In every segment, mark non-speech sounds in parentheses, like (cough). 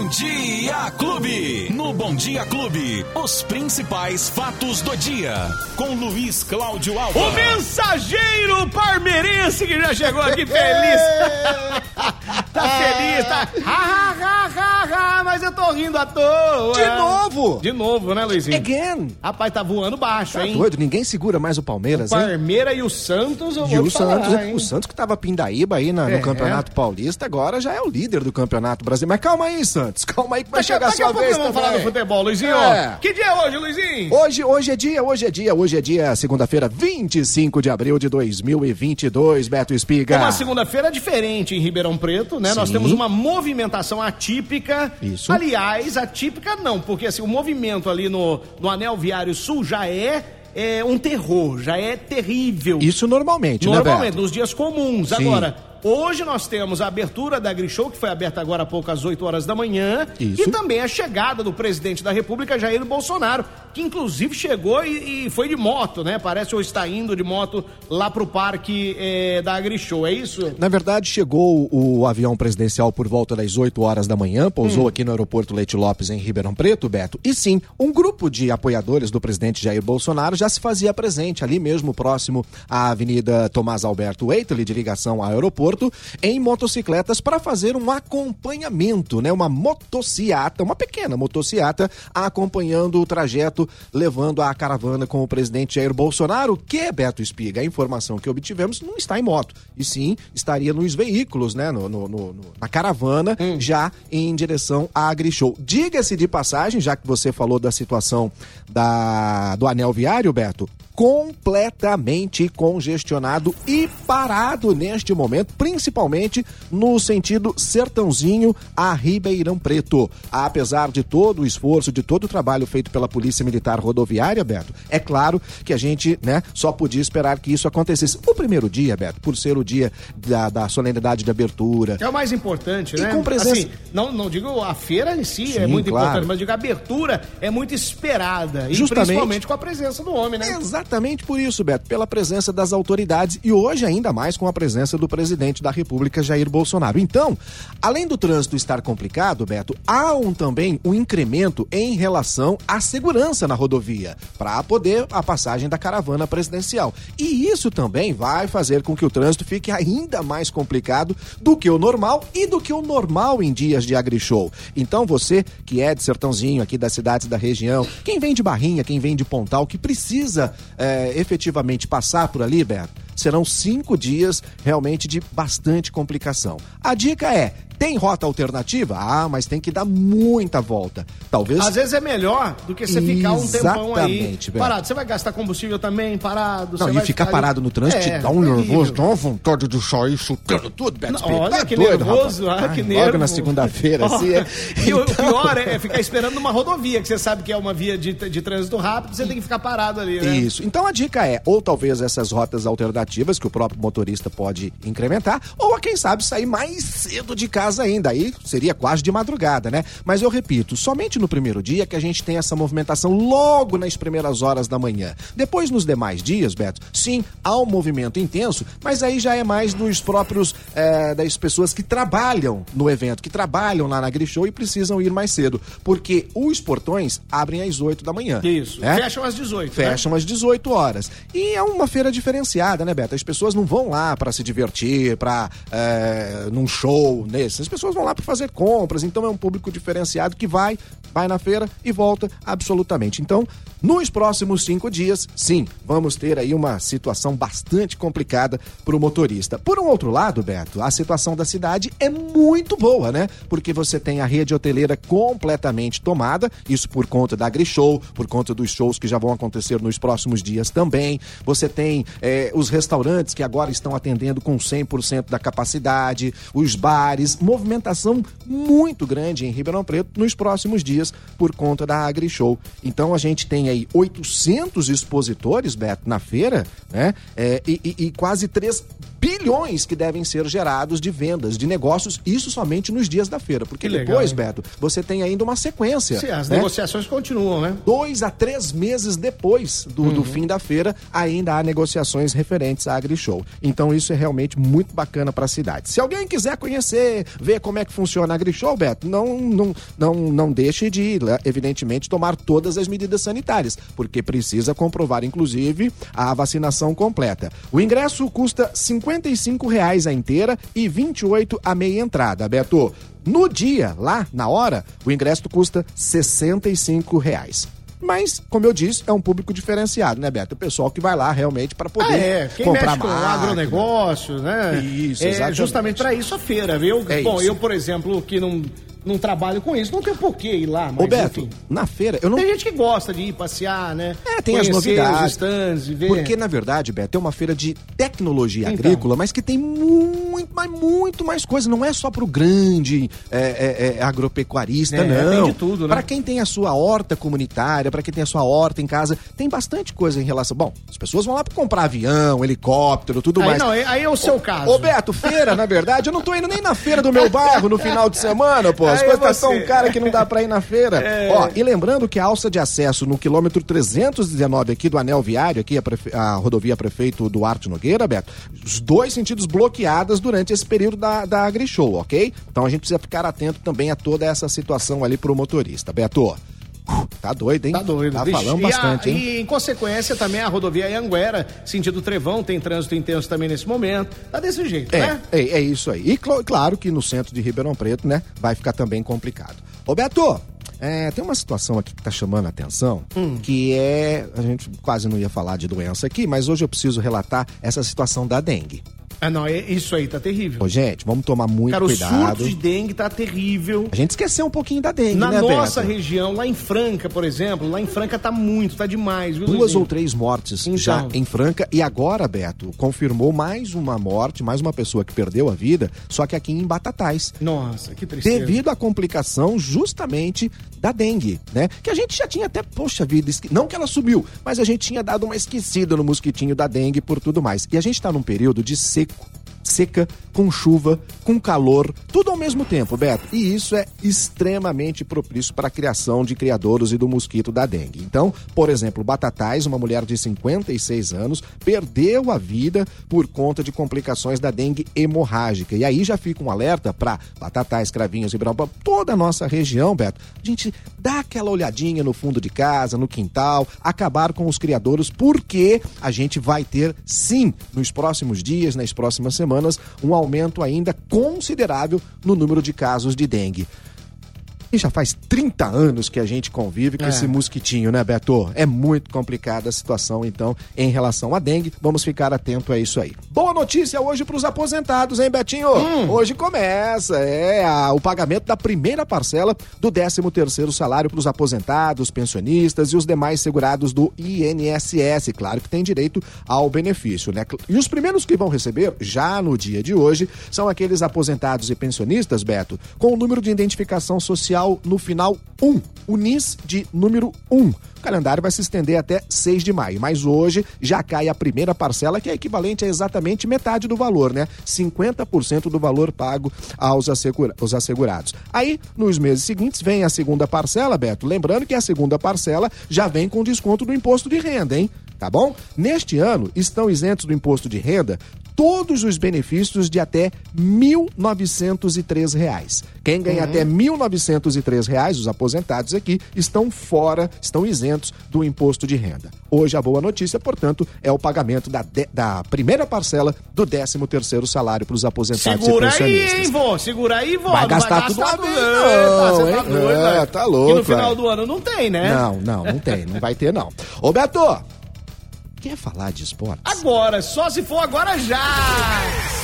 Bom Dia Clube. No Bom Dia Clube, os principais fatos do dia. Com Luiz Cláudio Alves. O mensageiro parmeirense que já chegou aqui feliz. (laughs) tá feliz, tá. Ha, ha, ha, ha, ha, mas eu tô rindo à toa. De novo? De novo, né, Luizinho? Again. Rapaz, tá voando baixo, Tá hein? doido, ninguém segura mais o Palmeiras, O hein? Parmeira e o Santos, eu E vou o falar, Santos, hein? o Santos que tava pindaíba aí na- no É. Campeonato Paulista, agora já é o líder do Campeonato Brasileiro. Mas calma aí, Santos, calma aí que vai Daqui, chegar a daqui a sua pouco vez vamos também. falar do futebol, Luizinho. É. Que dia é hoje, Luizinho? Hoje, hoje é dia, hoje é dia, hoje é dia, segunda-feira, 25 de abril de 2022, Beto Espiga. Uma segunda-feira diferente em Ribeirão Preto, né? Nós Sim. temos uma movimentação atípica. Isso. Aliás, atípica não, porque assim, o movimento ali no, no Anel Viário Sul já é, é um terror, já é terrível. Isso normalmente, né, Normalmente, Beto? nos dias comuns. Sim. Agora, hoje nós temos a abertura da Grishow, que foi aberta agora há pouco às 8 horas da manhã. Isso. E também a chegada do presidente da República, Jair Bolsonaro, que inclusive chegou e, e foi de moto, né? Parece ou está indo de moto lá pro parque eh, da Grishow, é isso? Na verdade, chegou o avião presidencial por volta das 8 horas da manhã, pousou aqui no aeroporto Leite Lopes, em Ribeirão Preto, Beto. E sim, um grupo de apoiadores do presidente Jair Bolsonaro já se fazia presente ali mesmo, próximo à Avenida Tomás Alberto Eitel, de ligação ao aeroporto, em motocicletas para fazer um acompanhamento, né? Uma motociata, uma pequena motociata, acompanhando o trajeto, levando a caravana com o presidente Jair Bolsonaro, que, Beto Espiga, a informação que obtivemos não está em moto, e sim estaria nos veículos, né? No, no- no- na caravana, já em direção à AgriShow. Diga-se de passagem, já que você falou da situação da, do anel viário, Beto, completamente congestionado e parado neste momento, principalmente no sentido sertãozinho a Ribeirão Preto. Apesar de todo o esforço, de todo o trabalho feito pela Polícia Militar Rodoviária, Beto, é claro que a gente, né, só podia esperar que isso acontecesse. O primeiro dia, Beto, por ser o dia da, da solenidade de abertura, É o mais importante, E né? com presença- Assim, não, não digo a feira em si é Sim, muito claro. importante, mas digo a abertura é muito esperada. E Justamente. principalmente com a presença do homem, né? Exatamente por isso, Beto, pela presença das autoridades e hoje ainda mais com a presença do presidente da República, Jair Bolsonaro. Então, além do trânsito estar complicado, Beto, há um, também um incremento em relação à segurança na rodovia, para poder a passagem da caravana presidencial. E isso também vai fazer com que o trânsito fique ainda mais complicado do que o normal e do que o normal em dias de agrishow. Então, você que é de Sertãozinho, aqui das cidades da região, quem vem de Barrinha, quem vem de Pontal, que precisa é, efetivamente passar por ali, Beto, serão cinco dias realmente de bastante complicação. A dica é: tem rota alternativa? Ah, mas tem que dar muita volta. Talvez. Às vezes é melhor do que você ficar um tempão aí parado. Você vai gastar combustível também parado. Não, e ficar ali- parado no trânsito É, te dá um terrível. nervoso, dá uma vontade de sair chutando tudo, Beto Não, olha Tá que doido, nervoso, ah, que Ai, nervo. Logo na segunda-feira, assim. é. (laughs) E o Então- pior é, é ficar esperando numa rodovia, que você sabe que é uma via de, de trânsito rápido, você tem que ficar parado ali, né? Isso. Então a dica é, ou talvez essas rotas alternativas que o próprio motorista pode incrementar, ou a quem sabe sair mais cedo de casa ainda. Aí seria quase de madrugada, né? Mas eu repito, somente no primeiro dia que a gente tem essa movimentação logo nas primeiras horas da manhã. Depois, nos demais dias, Beto, sim, há um movimento intenso, mas aí já é mais dos próprios, eh, das pessoas que trabalham no evento, que trabalham lá na Grishow e precisam ir mais cedo. Porque os portões abrem às 8 da manhã. Isso. né? Fecham às 18. né? Fecham às 18 horas. E é uma feira diferenciada, né, Beto? As pessoas não vão lá para se divertir, para num show nesse. As pessoas vão lá para fazer compras. Então é um público diferenciado que vai, vai na feira e volta absolutamente. Então, nos próximos cinco dias, sim, vamos ter aí uma situação bastante complicada para o motorista. Por um outro lado, Beto, a situação da cidade é muito boa, né? Porque você tem a rede hoteleira completamente tomada, isso por conta da AgriShow, por conta dos shows que já vão acontecer nos próximos dias também. Você tem eh, os restaurantes que agora estão atendendo com 100% da capacidade, os bares, movimentação muito grande em Ribeirão Preto nos próximos dias por conta da AgriShow. Então a gente tem aí 800 expositores, Beto, na feira, né? Eh, e, e- e quase 3 bilhões que devem ser gerados de vendas, de negócios, isso somente nos dias da feira. Porque Que legal, depois, hein? Beto, você tem ainda uma sequência. Sim, as né? negociações continuam, né? Dois a três meses depois do, do fim da feira, ainda há negociações referentes referentes à AgriShow. Então isso é realmente muito bacana para a cidade. Se alguém quiser conhecer, ver como é que funciona a AgriShow, Beto, não, não, não, não deixe de, né, evidentemente, tomar todas as medidas sanitárias, porque precisa comprovar, inclusive, a vacinação completa. O ingresso custa 55 reais a inteira e 28 a meia entrada, Beto. No dia, lá, na hora, o ingresso custa 65 reais. Mas, como eu disse, é um público diferenciado, né, Beto? O pessoal que vai lá realmente para poder ah, é. Quem comprar mexe com máquina. agronegócio, né? Isso, é exatamente. justamente para isso a feira, viu? É Bom, isso. eu, por exemplo, que não, não trabalho com isso, não tem por que ir lá, mas enfim. na feira, eu não. Tem gente que gosta de ir passear, né? É, tem as Conhecer novidades. os stands ver. Porque, na verdade, Beto, é uma feira de tecnologia Então. agrícola, mas que tem muito, mas muito mais coisa. Não é só pro grande é, é, é, agropecuarista, É, não. tem de tudo, né? Para quem tem a sua horta comunitária, para quem tem a sua horta em casa, tem bastante coisa em relação. Bom, as pessoas vão lá para comprar avião, helicóptero, tudo aí, mais. não, aí é o seu caso. Ô Beto, feira, na verdade, eu não tô indo nem na feira do meu (laughs) bairro no final de semana, pô. As coisas tá você- tão cara que não dá pra ir na feira. (laughs) Ó, e lembrando que a alça de acesso no quilômetro 319 aqui do anel viário, aqui a, prefe- a rodovia prefeito Duarte Nogueira, Beto, os dois sentidos bloqueadas durante esse período da, da AgriShow, ok? Então a gente precisa ficar atento também a toda essa situação ali pro motorista. Beto, tá doido, hein? Tá doido. Tá Vixe, falando e a- bastante, hein? E em consequência também a rodovia Anguera, sentido Trevão, tem trânsito intenso também nesse momento. Tá desse jeito, É, né? é, é isso aí. E cl- claro que no centro de Ribeirão Preto, né, vai ficar também complicado. Ô Beto, é, tem uma situação aqui que tá chamando a atenção, Hum. que é. A gente quase não ia falar de doença aqui, mas hoje eu preciso relatar essa situação da dengue. Ah, não, é- isso aí tá terrível. Ô, gente, vamos tomar muito Cara, o cuidado. surto de dengue tá terrível. A gente esqueceu um pouquinho da dengue, Na né, nossa Beto? região, lá em Franca, por exemplo, lá em Franca tá muito, tá demais, viu, Duas ou três mortes Então. já em Franca e agora, Beto, confirmou mais uma morte, mais uma pessoa que perdeu a vida, só que aqui em Batatais. Nossa, que tristeza. devido à complicação justamente da dengue, né? Que a gente já tinha até, poxa vida, esque- não que ela subiu, mas a gente tinha dado uma esquecida no mosquitinho da dengue por tudo mais. E a gente tá num período de público. Seca, com chuva, com calor, tudo ao mesmo tempo, Beto. E isso é extremamente propício para a criação de criadouros e do mosquito da dengue. Então, por exemplo, Batatais, uma mulher de 56 anos, perdeu a vida por conta de complicações da dengue hemorrágica. E aí já fica um alerta para Batatais, Cravinhos e toda a nossa região, Beto. A gente dá aquela olhadinha no fundo de casa, no quintal, acabar com os criadouros, porque a gente vai ter, sim, nos próximos dias, nas próximas semanas, um aumento ainda considerável no número de casos de dengue. E já faz 30 anos que a gente convive com É. esse mosquitinho, né, Beto? É muito complicada a situação, então, em relação à dengue. Vamos ficar atento a isso aí. Boa notícia hoje para os aposentados, hein, Betinho? Hoje começa, é, a- o pagamento da primeira parcela do 13º salário para os aposentados, pensionistas e os demais segurados do INSS. Claro que tem direito ao benefício, né? E os primeiros que vão receber, já no dia de hoje, são aqueles aposentados e pensionistas, Beto, com o número de identificação social no final 1, o NIS de número 1. O calendário vai se estender até 6 de maio, mas hoje já cai a primeira parcela, que é equivalente a exatamente metade do valor, né? 50% do valor pago aos assegura- aos assegurados. Aí, nos meses seguintes, vem a segunda parcela, Beto. Lembrando que a segunda parcela já vem com desconto do imposto de renda, hein? Tá bom? Neste ano, estão isentos do imposto de renda todos os benefícios de até 1.903 reais. Quem ganha até 1.903 reais, os aposentados aqui, estão fora, estão isentos do imposto de renda. Hoje a boa notícia, portanto, é o pagamento da, de- da primeira parcela do 13º salário para os aposentados Segura e aí, pensionistas. hein, vô? Segura aí, vô. Vai Não gastar tudo uma vez, Eita, não, você tá hein? doido, É, velho. tá louco, E no final velho. do ano não tem, né? Não, não, não tem, não vai ter não. Ô Beto, quer falar de esportes? Agora, só se for agora já.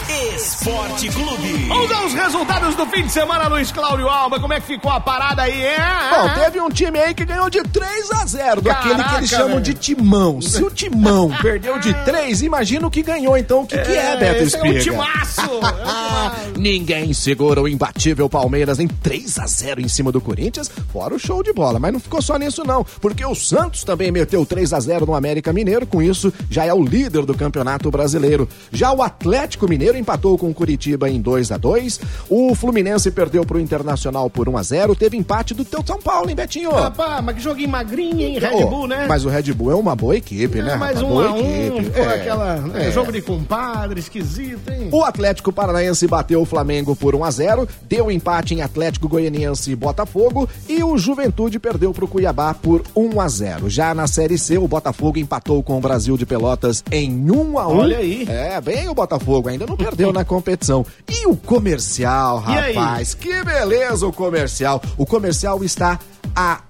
Esporte Clube. Vamos dar os resultados do fim de semana, Luiz Cláudio Alba. Como é que ficou a parada aí, é? Bom, teve um time aí que ganhou de 3 a 0 daquele que Caraca, eles chamam velho. de timão. Se o timão (laughs) perdeu de 3, imagina o que ganhou então. O que, que é, Beto esse é um Espiga? timaço. É um (laughs) timaço. Ninguém segura o imbatível Palmeiras em 3 a 0 em cima do Corinthians, fora o show de bola. Mas não ficou só nisso não, porque o Santos também meteu 3 a 0 no América Mineiro, com isso já é o líder do Campeonato Brasileiro. Já o Atlético Mineiro Cruzeiro empatou com o Curitiba em 2 a 2 O Fluminense perdeu pro Internacional por 1 a 0 Teve empate do teu São Paulo, hein, Betinho? Rapaz, mas que joguinho magrinho, hein? Red Oh, Bull, né? Mas o Red Bull é uma boa equipe, né? É, mais Uma um boa a um, equipe. pô, É, aquela né, é. jogo de compadre, esquisito, hein? O Atlético Paranaense bateu o Flamengo por 1 a 0 deu empate em Atlético Goianiense e Botafogo e o Juventude perdeu para o Cuiabá por 1 a 0 Já na Série C, o Botafogo empatou com o Brasil de Pelotas em 1 a 1 Olha aí. É, bem o Botafogo, ainda não perdeu na competição. E o comercial, rapaz, que beleza o comercial. O comercial está a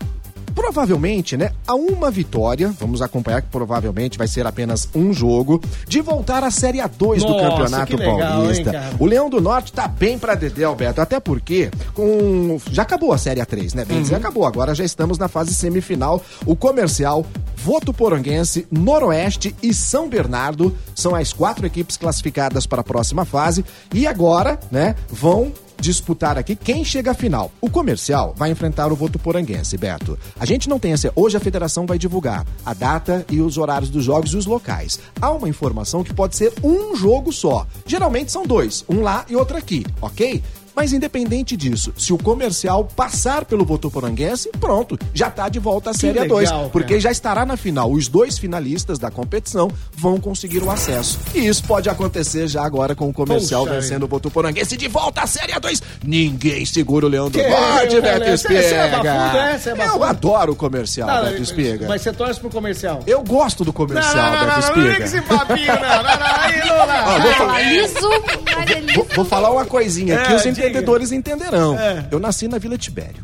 provavelmente, né, a uma vitória, vamos acompanhar que provavelmente vai ser apenas um jogo, de voltar à Série A2 do Nossa, Campeonato que legal, Paulista. hein, o Leão do Norte tá bem pra Dedé, Alberto, até porque com já acabou a Série A3, né, bem Uhum. acabou, agora já estamos na fase semifinal. O Comercial, Votuporanguense, Noroeste e São Bernardo são as quatro equipes classificadas para a próxima fase e agora, né, vão disputar aqui quem chega à final. O comercial vai enfrentar o Votuporanguense, Beto. A gente não tem essa. Hoje a federação vai divulgar a data e os horários dos jogos e os locais. Há uma informação que pode ser um jogo só. Geralmente são dois, um lá e outro aqui, ok? Mas independente disso, se o comercial passar pelo Votuporanguense, pronto, já tá de volta à Série legal, A2. cara. Porque já estará na final. Os dois finalistas da competição vão conseguir o acesso. E isso pode acontecer já agora com o comercial Puxa vencendo o Votuporanguense de volta à Série A2. Ninguém segura o Que, Norte, meu Beto é Espiga. bafudo, é? É Eu adoro o comercial, Não, Beto Espiga. Mas você torce pro comercial. Eu gosto do comercial, não, não, Beto não, não, não, vem com Espiga. esse papinho, não, não, não, aí, Lula. Ó, vou falar- Liso, mas é liso. Vou, vou falar uma coisinha aqui, É, os diga. Entendedores entenderão. É. Eu nasci na Vila Tibério.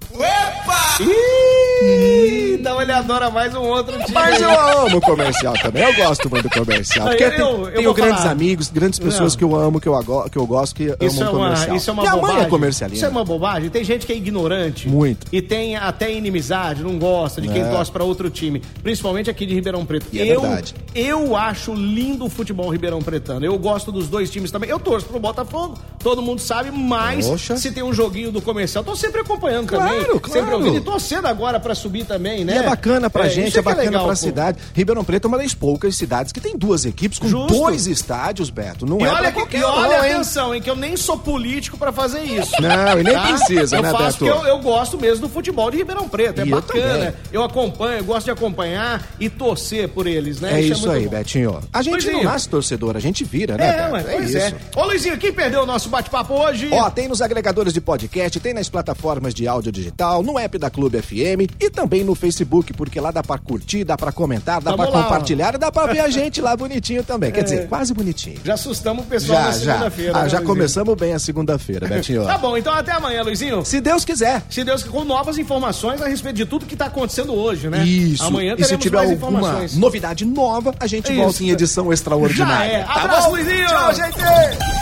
Ih, então ele adora mais um outro time. Mas eu amo o comercial também. Eu gosto muito do comercial. Porque eu- eu- eu tenho grandes falar. amigos, grandes pessoas Não. que eu amo, que eu, ago- que eu gosto, que Isso é, amam uma, comercial. isso é uma Minha bobagem. mãe é comercialista. Isso é uma bobagem. Tem gente que é ignorante. Muito. E tem até inimizade, não gosta de quem É. torce pra outro time. Principalmente aqui de Ribeirão Preto. E é eu, verdade. eu acho lindo o futebol Ribeirão Pretano. Eu gosto dos dois times também. Eu torço pro Botafogo, todo mundo sabe, mas Poxa. se tem um joguinho do comercial, tô sempre acompanhando Claro, também. claro. Sempre ouvindo e torcendo agora pra subir também, né? E é bacana pra isso gente, é, que bacana legal, pra pô. cidade. Ribeirão Preto é uma das poucas cidades que tem duas equipes com Justo. dois estádios, Beto. Não E é olha, pra que, qualquer e olha atenção, hein, que eu nem sou político pra fazer isso. Não, e nem precisa, eu né, faço Beto? eu, eu gosto mesmo do futebol de Ribeirão Preto. É E eu bacana. também. Eu, acompanho, eu gosto de acompanhar e torcer por eles, né? É isso muito aí, bom. Betinho. A gente não Luizinho. nasce torcedor, a gente vira, né, É, Beto? pois é. isso. Ô, Luizinho, quem perdeu o nosso bate-papo hoje? Ó, tem nos agregadores de podcast, tem nas plataformas de áudio digital, no app da Clube FM e também no Facebook, porque lá dá pra curtir, dá pra comentar, dá Tamo pra lá, É. compartilhar e dá pra ver a (laughs) gente lá bonitinho também. Quer dizer, quase bonitinho. Já assustamos o pessoal Já, na já. segunda-feira. Ah, né, já Luizinho? começamos bem a segunda-feira, Betinho. Tá bom, então até amanhã, Luizinho. Se Deus quiser. Se Deus com novas informações a respeito de tudo que tá acontecendo hoje, né? Isso. Amanhã e se tiver mais alguma informações. novidade nova, a gente Isso. volta em edição extraordinária. Já é. Tá Abraço, bom? Luizinho. Tchau, gente!